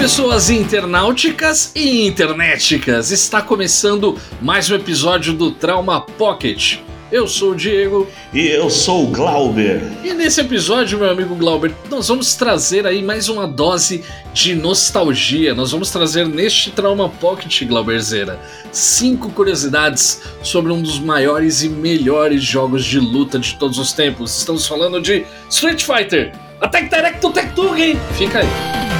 pessoas internauticas e internéticas! Está começando mais um episódio do Trauma Pocket. Eu sou o Diego. E eu sou o Glauber. E nesse episódio, meu amigo Glauber, nós vamos trazer aí mais uma dose de nostalgia. Nós vamos trazer neste Trauma Pocket, Glauberzeira, cinco curiosidades sobre um dos maiores e melhores jogos de luta de todos os tempos. Estamos falando de Street Fighter! Direct Tech Tug! Fica aí.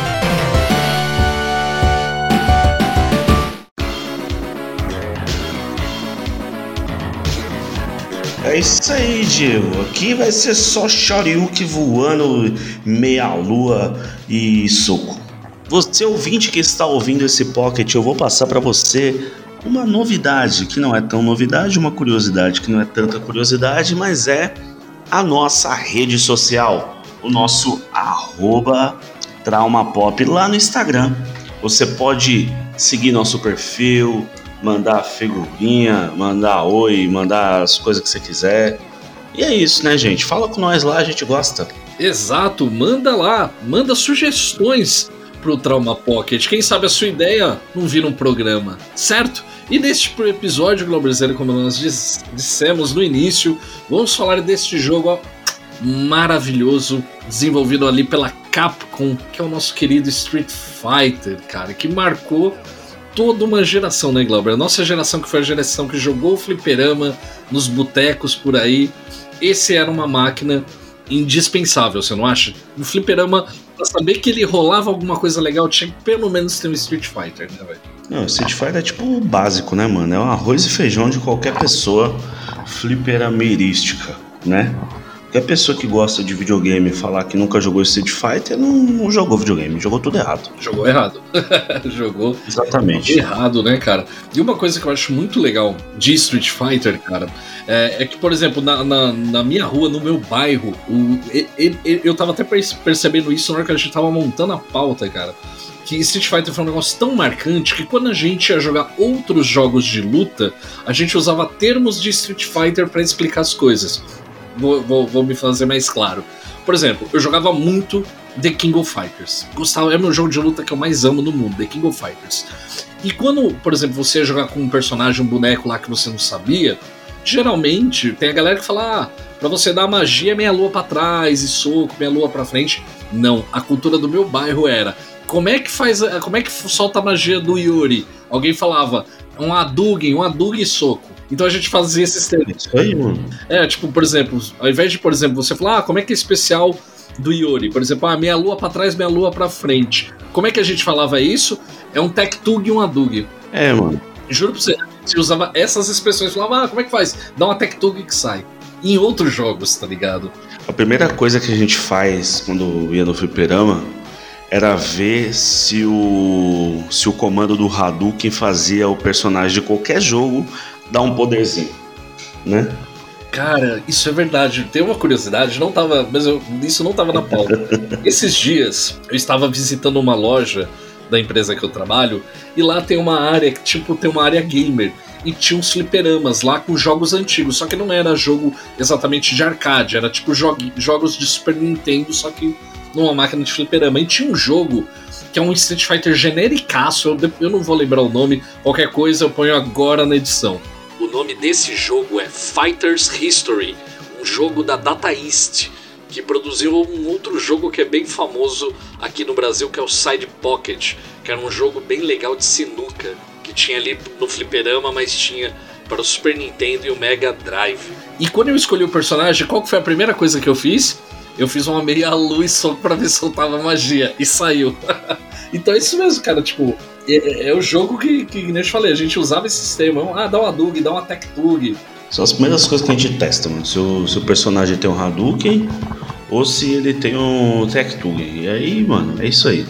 É isso aí, Diego. Aqui vai ser só Shoryuken voando, meia-lua e soco. Você ouvinte que está ouvindo esse pocket, eu vou passar para você uma novidade que não é tão novidade, uma curiosidade que não é tanta curiosidade, mas é a nossa rede social, o nosso arroba traumapop lá no Instagram. Você pode seguir nosso perfil, mandar figurinha, mandar oi, mandar as coisas que você quiser. E é isso, né, gente? Fala com nós lá, a gente gosta. Exato, manda lá, manda sugestões pro Trauma Pocket. Quem sabe a sua ideia não vira um programa, certo? E neste episódio, Globerzeiro, como nós dissemos no início, vamos falar deste jogo ó, maravilhoso, desenvolvido ali pela Capcom, que é o nosso querido Street Fighter, cara, que marcou toda uma geração, né, Glauber? A nossa geração que foi a geração que jogou o fliperama nos botecos por aí. Esse era uma máquina indispensável, você não acha? O fliperama, pra saber que ele rolava alguma coisa legal, tinha que pelo menos ter um Street Fighter, né, velho? Não, Street Fighter é tipo o básico, né, mano? É o arroz e feijão de qualquer pessoa fliperamerística, né? Qualquer pessoa que gosta de videogame falar que nunca jogou Street Fighter não, não jogou videogame, jogou tudo errado. Jogou errado. jogou exatamente errado, né, cara? E uma coisa que eu acho muito legal de Street Fighter, cara, é, é que, por exemplo, na, na, na, minha rua, no meu bairro, o, eu, eu tava até percebendo isso na hora que a gente tava montando a pauta, cara que Street Fighter foi um negócio tão marcante que quando a gente ia jogar outros jogos de luta, a gente usava termos de Street Fighter para explicar as coisas vou, vou, vou me fazer mais claro. Por exemplo, eu jogava muito The King of Fighters. Gostava, é o meu jogo de luta que eu mais amo no mundo, The King of Fighters. E quando, por exemplo, você ia jogar com um personagem, um boneco lá que você não sabia, geralmente tem a galera que fala: ah, pra você dar magia, meia lua para trás e soco, meia lua para frente. Não, a cultura do meu bairro era: como é que faz, como é que solta a magia do Yuri? Alguém falava: um Hadouken, um Hadouken e soco. Então a gente fazia esses termos. Isso aí, mano. É, tipo, por exemplo, ao invés de, por exemplo, você falar, ah, como é que é especial do Yuri? Por exemplo, ah, meia lua para trás, meia lua para frente. Como é que a gente falava isso? É um Tech Tug e um Adug. É, mano. Juro pra você, você usava essas expressões, falava, ah, como é que faz? Dá uma Tech Tug que sai. Em outros jogos, tá ligado? A primeira coisa que a gente faz quando ia no fliperama era ver se o, se o comando do Hadouken fazia o personagem de qualquer jogo dar um poderzinho, né? Cara, isso é verdade. Tem uma curiosidade, não tava, mas eu, isso não tava na pauta. Esses dias eu estava visitando uma loja da empresa que eu trabalho e lá tem uma área que tipo tem uma área gamer e tinha uns fliperamas lá com jogos antigos, só que não era jogo exatamente de arcade, era tipo jogos de Super Nintendo, só que numa máquina de fliperama. E tinha um jogo que é um Street Fighter genericaço, eu, eu não vou lembrar o nome, qualquer coisa eu ponho agora na edição. O nome desse jogo é Fighters History, um jogo da Data East, que produziu um outro jogo que é bem famoso aqui no Brasil, que é o Side Pocket, que era um jogo bem legal de sinuca, que tinha ali no fliperama, mas tinha para o Super Nintendo e o Mega Drive. E quando eu escolhi o personagem, qual foi a primeira coisa que eu fiz? Eu fiz uma meia luz só pra ver se soltava magia e saiu. então é isso mesmo, cara. Tipo, é, é, é o jogo que, que, nem eu te falei, a gente usava esse sistema. Ah, dá uma Dug, dá uma Tech Tug. São as primeiras coisas que a gente testa, mano. Se o, se o personagem tem um Hadouken ou se ele tem um Tech Tug. E aí, mano, é isso aí.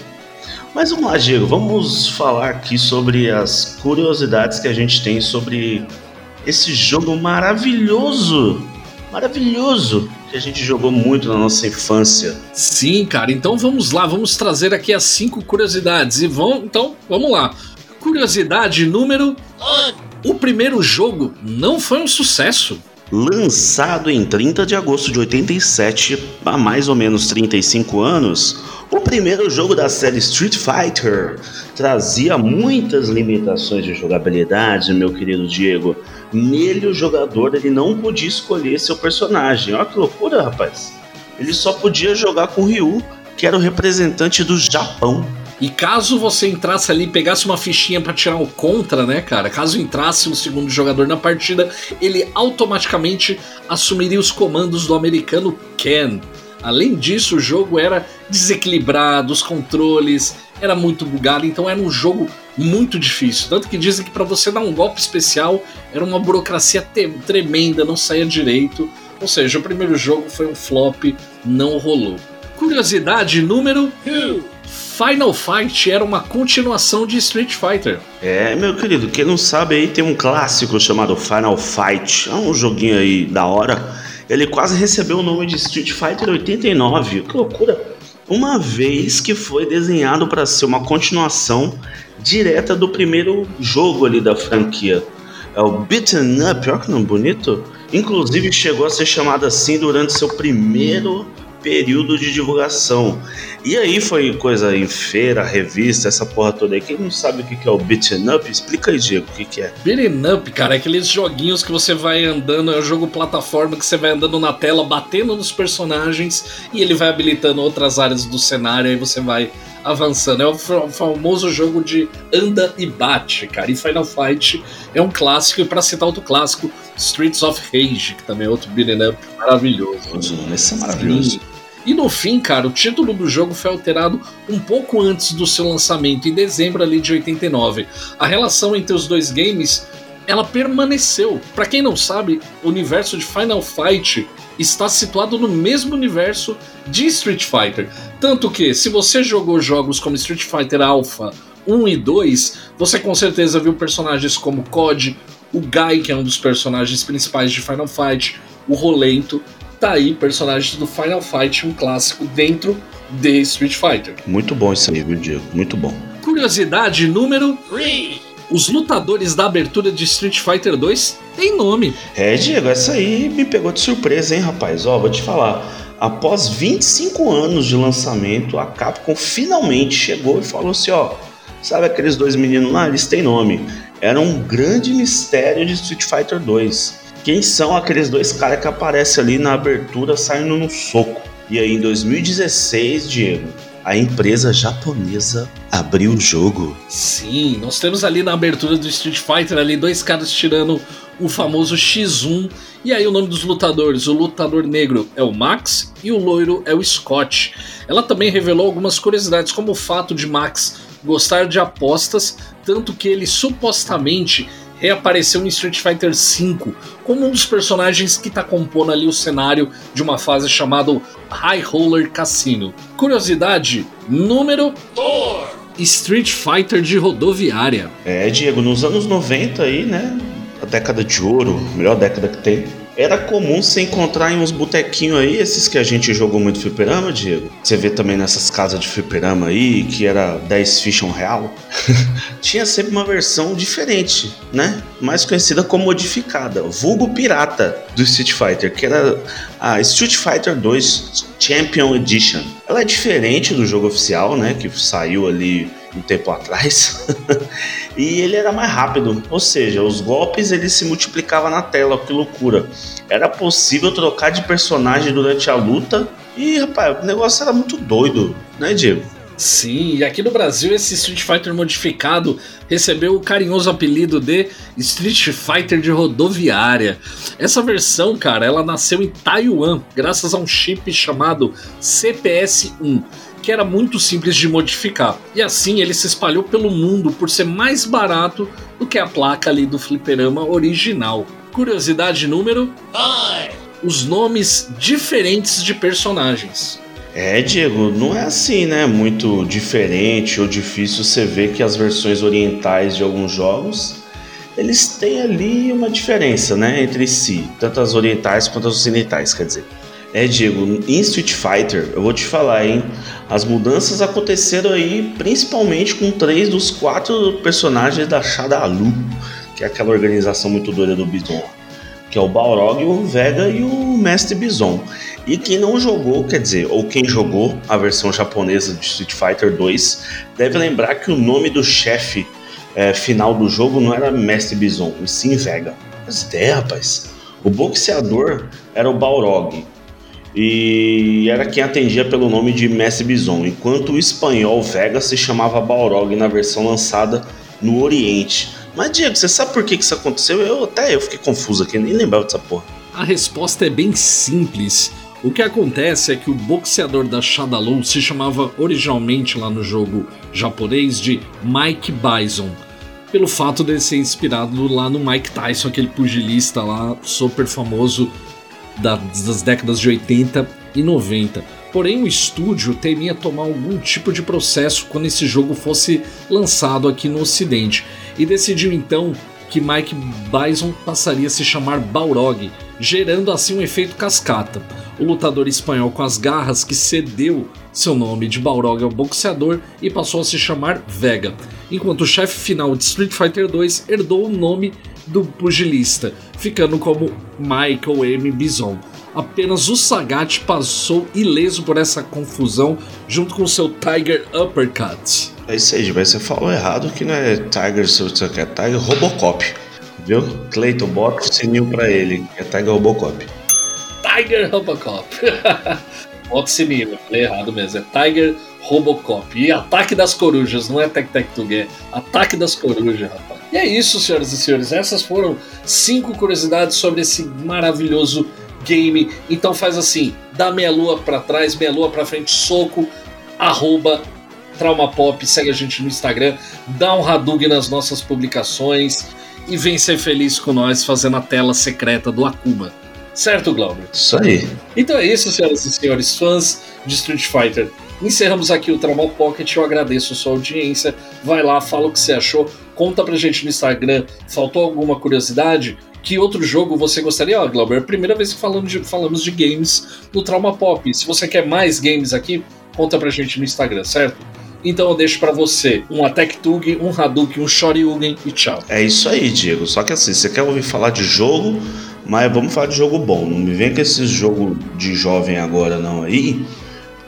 Mas vamos lá, Diego, vamos falar aqui sobre as curiosidades que a gente tem sobre esse jogo maravilhoso maravilhoso que a gente jogou muito na nossa infância. Sim, cara. Então vamos lá, vamos trazer aqui as cinco curiosidades e vão, então vamos lá. Curiosidade número o primeiro jogo não foi um sucesso. Lançado em 30 de agosto de 87, há mais ou menos 35 anos, O primeiro jogo da série Street Fighter trazia muitas limitações de jogabilidade, meu querido Diego. Nele o jogador ele não podia escolher seu personagem. Olha que loucura, rapaz. Ele só podia jogar com o Ryu, que era o representante do Japão. E caso você entrasse ali pegasse uma fichinha para tirar o contra, né, cara? Caso entrasse um segundo jogador na partida, ele automaticamente assumiria os comandos do americano Ken. Além disso, o jogo era desequilibrado, os controles era muito bugado, então era um jogo muito difícil. Tanto que dizem que para você dar um golpe especial era uma burocracia tremenda, não saía direito. Ou seja, o primeiro jogo foi um flop, não rolou. Curiosidade número Final Fight era uma continuação de Street Fighter. É, meu querido, quem não sabe aí tem um clássico chamado Final Fight. É um joguinho aí da hora. Ele quase recebeu o nome de Street Fighter 89. Que loucura! Uma vez que foi desenhado para ser uma continuação direta do primeiro jogo ali da franquia. É o Beaten Up, olha que nome bonito. Inclusive chegou a ser chamado assim durante seu primeiro período de divulgação. E aí foi coisa em feira, revista, essa porra toda aí. Quem não sabe o que é o beat'em up, explica aí, Diego, o que é. Beat'em up, cara, é aqueles joguinhos que você vai andando, é um jogo plataforma que você vai andando na tela, batendo nos personagens e ele vai habilitando outras áreas do cenário, aí você vai avançando. É o famoso jogo de anda e bate, cara. E Final Fight é um clássico, e para citar outro clássico, Streets of Rage, que também é outro beat'em up maravilhoso. esse é maravilhoso. Sim. E no fim, cara, o título do jogo foi alterado um pouco antes do seu lançamento, em dezembro ali de 89. A relação entre os dois games, ela permaneceu. Para quem não sabe, o universo de Final Fight está situado no mesmo universo de Street Fighter. Tanto que, se você jogou jogos como Street Fighter Alpha 1 e 2, você com certeza viu personagens como COD, o Guy, que é um dos personagens principais de Final Fight, o Rolento, tá aí personagens do Final Fight, um clássico dentro de Street Fighter. Muito bom isso aí, viu, Diego? Muito bom. Curiosidade número 3. Os lutadores da abertura de Street Fighter 2 têm nome. É, Diego, essa aí me pegou de surpresa, hein, rapaz? Ó, vou te falar. Após 25 anos de lançamento, a Capcom finalmente chegou e falou assim: ó, sabe aqueles dois meninos lá? Eles têm nome. Era um grande mistério de Street Fighter 2. Quem são aqueles dois caras que aparecem ali na abertura saindo no soco? E aí em 2016, Diego, a empresa japonesa abriu o jogo. Sim, nós temos ali na abertura do Street Fighter ali dois caras tirando o famoso X1. E aí o nome dos lutadores, o lutador negro é o Max e o loiro é o Scott. Ela também revelou algumas curiosidades, como o fato de Max gostar de apostas, tanto que ele supostamente reapareceu em Street Fighter V como um dos personagens que está compondo ali o cenário de uma fase chamada High Roller Casino. Curiosidade número 4. Street Fighter de rodoviária. É, Diego, nos anos 90 aí, né? A década de ouro, melhor década que tem era comum se encontrar em uns botequinhos aí, esses que a gente jogou muito fliperama, Diego. Você vê também nessas casas de fliperama aí, que era 10 fichas um real. Tinha sempre uma versão diferente, né? Mais conhecida como modificada, vulgo pirata do Street Fighter, que era a Street Fighter 2 Champion Edition. Ela é diferente do jogo oficial, né? Que saiu ali um tempo atrás. e ele era mais rápido, ou seja, os golpes eles se multiplicavam na tela, que loucura. Era possível trocar de personagem durante a luta e, rapaz, o negócio era muito doido, né, Diego? Sim, e aqui no Brasil esse Street Fighter modificado recebeu o carinhoso apelido de Street Fighter de rodoviária. Essa versão, cara, ela nasceu em Taiwan, graças a um chip chamado CPS-1 que era muito simples de modificar. E assim ele se espalhou pelo mundo por ser mais barato do que a placa ali do fliperama original. Curiosidade número 5. Os nomes diferentes de personagens. É, Diego, não é assim, né? Muito diferente ou difícil você ver que as versões orientais de alguns jogos eles têm ali uma diferença, né, entre si, tanto as orientais quanto as ocidentais, quer dizer. É, Diego, em Street Fighter, eu vou te falar, hein? As mudanças aconteceram aí principalmente com três dos quatro personagens da Shadalu, que é aquela organização muito doida do Bison, que é o Balrog, o Vega e o Mestre Bison. E quem não jogou, quer dizer, ou quem jogou a versão japonesa de Street Fighter 2, deve lembrar que o nome do chefe é, final do jogo não era Mestre Bison, e sim Vega. Mas ideia, rapaz. O boxeador era o Balrog. E era quem atendia pelo nome de Mestre Bison, enquanto o espanhol Vega se chamava Balrog na versão lançada no Oriente. Mas, Diego, você sabe por que isso aconteceu? Eu até eu fiquei confuso aqui, nem lembrava dessa porra. A resposta é bem simples. O que acontece é que o boxeador da Shadaloo se chamava originalmente lá no jogo japonês de Mike Bison, pelo fato de ser inspirado lá no Mike Tyson, aquele pugilista lá super famoso das décadas de 80 e 90. Porém, o estúdio temia tomar algum tipo de processo quando esse jogo fosse lançado aqui no Ocidente e decidiu então que Mike Bison passaria a se chamar Balrog, gerando assim um efeito cascata. O lutador espanhol com as garras que cedeu seu nome de Balrog ao boxeador e passou a se chamar Vega, enquanto o chefe final de Street Fighter 2 herdou o nome do pugilista, ficando como Michael M. Bison. Apenas o Sagat passou ileso por essa confusão junto com seu Tiger Uppercut. É isso aí, mas você falou errado que não é Tiger, quer é Tiger Robocop. Viu? Clayton, bota o sininho pra ele, é Tiger Robocop. Tiger Robocop. bota o sininho, falei errado mesmo, é Tiger Robocop. E Ataque das Corujas, não é Tec Tec Tug, é Ataque das Corujas, rapaz. E é isso, senhoras e senhores, essas foram cinco curiosidades sobre esse maravilhoso game. Então faz assim, dá meia lua para trás, meia lua para frente, soco, arroba Trauma Pop, segue a gente no Instagram, dá um Hadug nas nossas publicações e vem ser feliz com nós fazendo a tela secreta do Akuma. Certo, Glauber? Isso aí. Então é isso, senhoras e senhores, fãs de Street Fighter. Encerramos aqui o Trauma Pocket. Eu agradeço a sua audiência. Vai lá, fala o que você achou. Conta pra gente no Instagram. Faltou alguma curiosidade? Que outro jogo você gostaria? Ó, Glauber, é primeira vez que falamos de, falamos de games no Trauma Pop. Se você quer mais games aqui, conta pra gente no Instagram, certo? Então eu deixo para você um Attack Tug, um Hadouken, um Shoryugen e tchau. É isso aí, Diego. Só que assim, você quer ouvir falar de jogo, mas vamos falar de jogo bom. Não me vem com esse jogo de jovem agora não aí,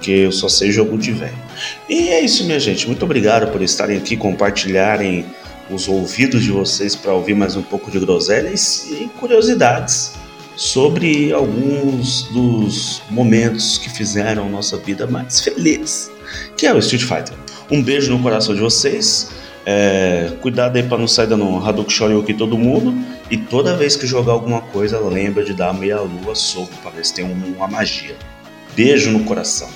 porque eu só sei jogo de velho. E é isso, minha gente. Muito obrigado por estarem aqui, compartilharem os ouvidos de vocês para ouvir mais um pouco de groselhas e curiosidades sobre alguns dos momentos que fizeram nossa vida mais feliz, que é o Street Fighter. Um beijo no coração de vocês. É, cuidado aí para não sair dando Hadouken Shoryuken todo mundo. E toda vez que jogar alguma coisa, lembra de dar meia lua soco para ver se tem uma magia. Beijo no coração.